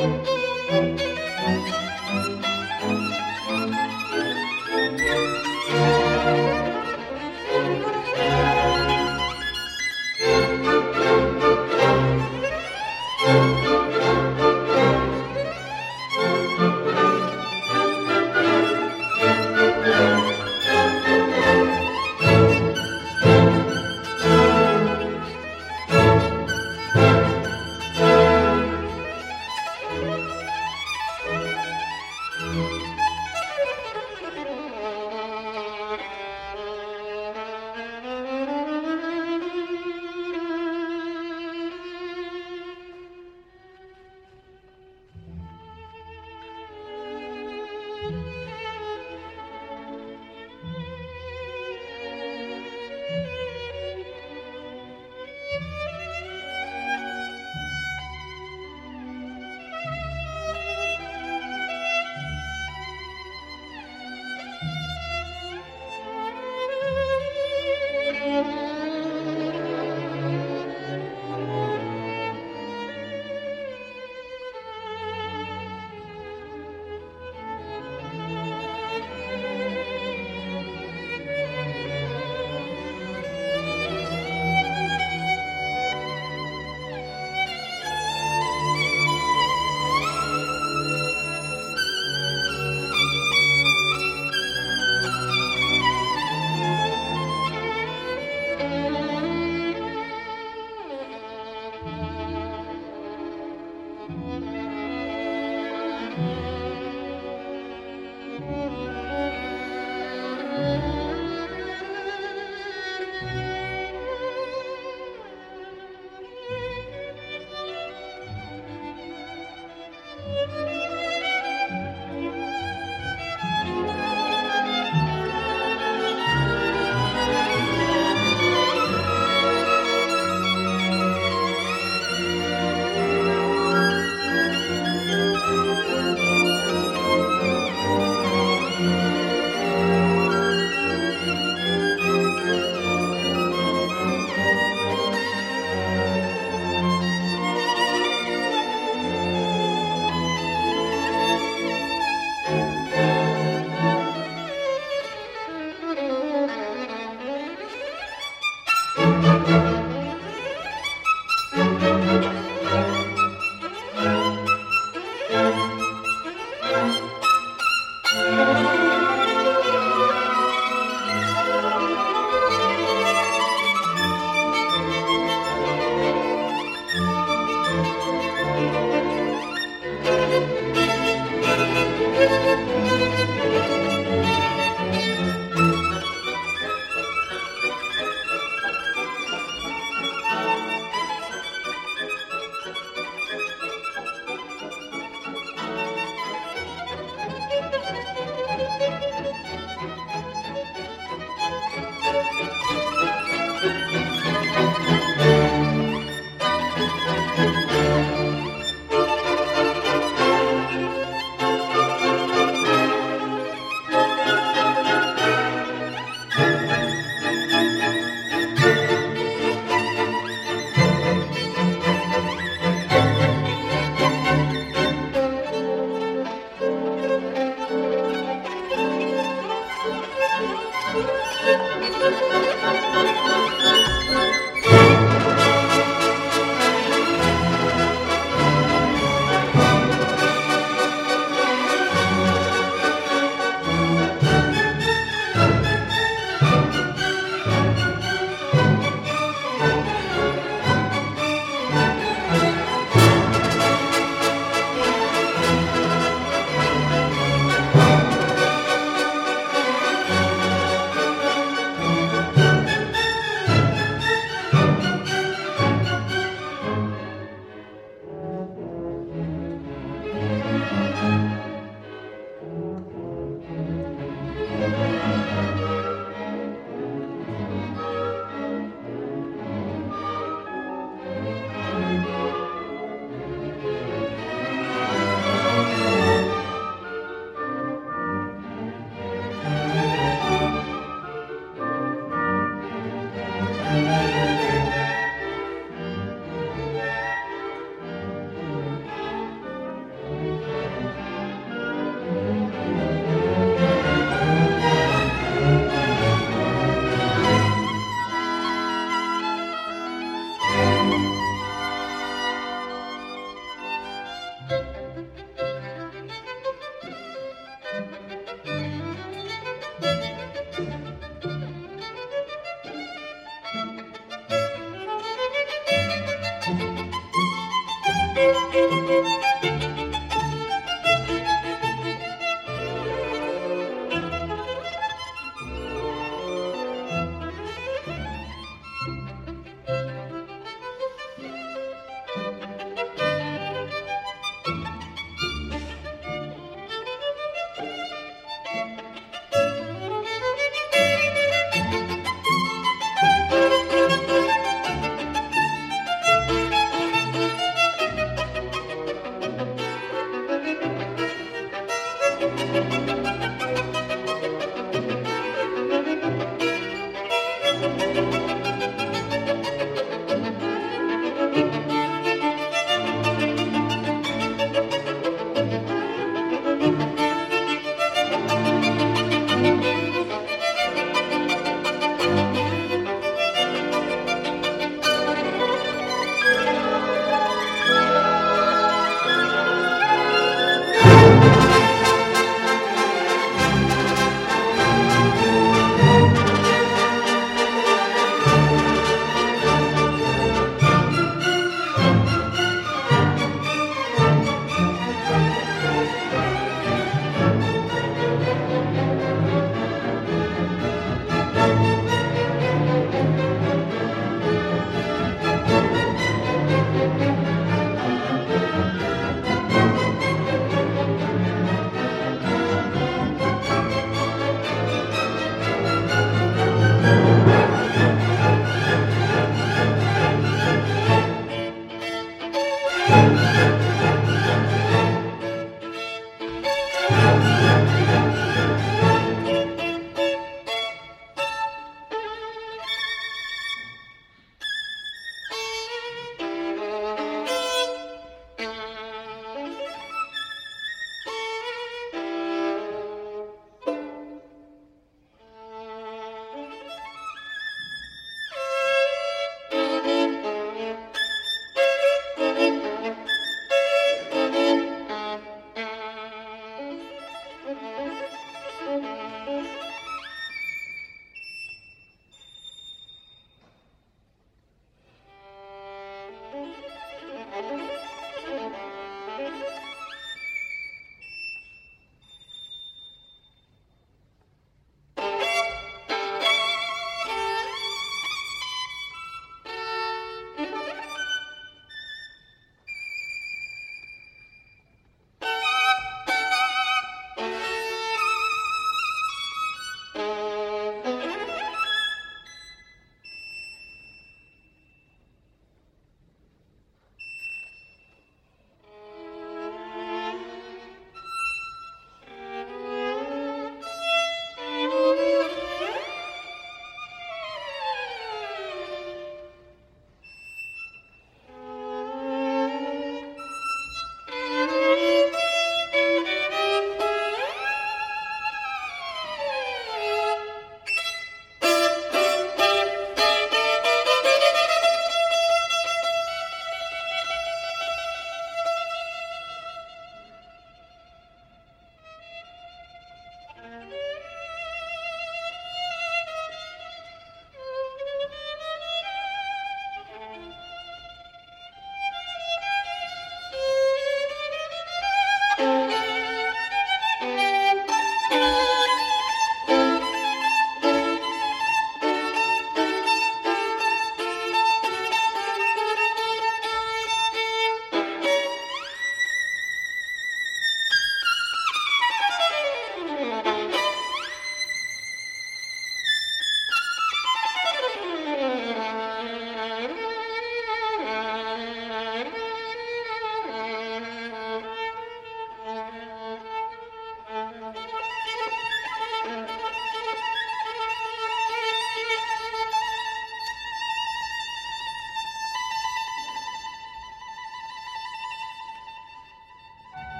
Música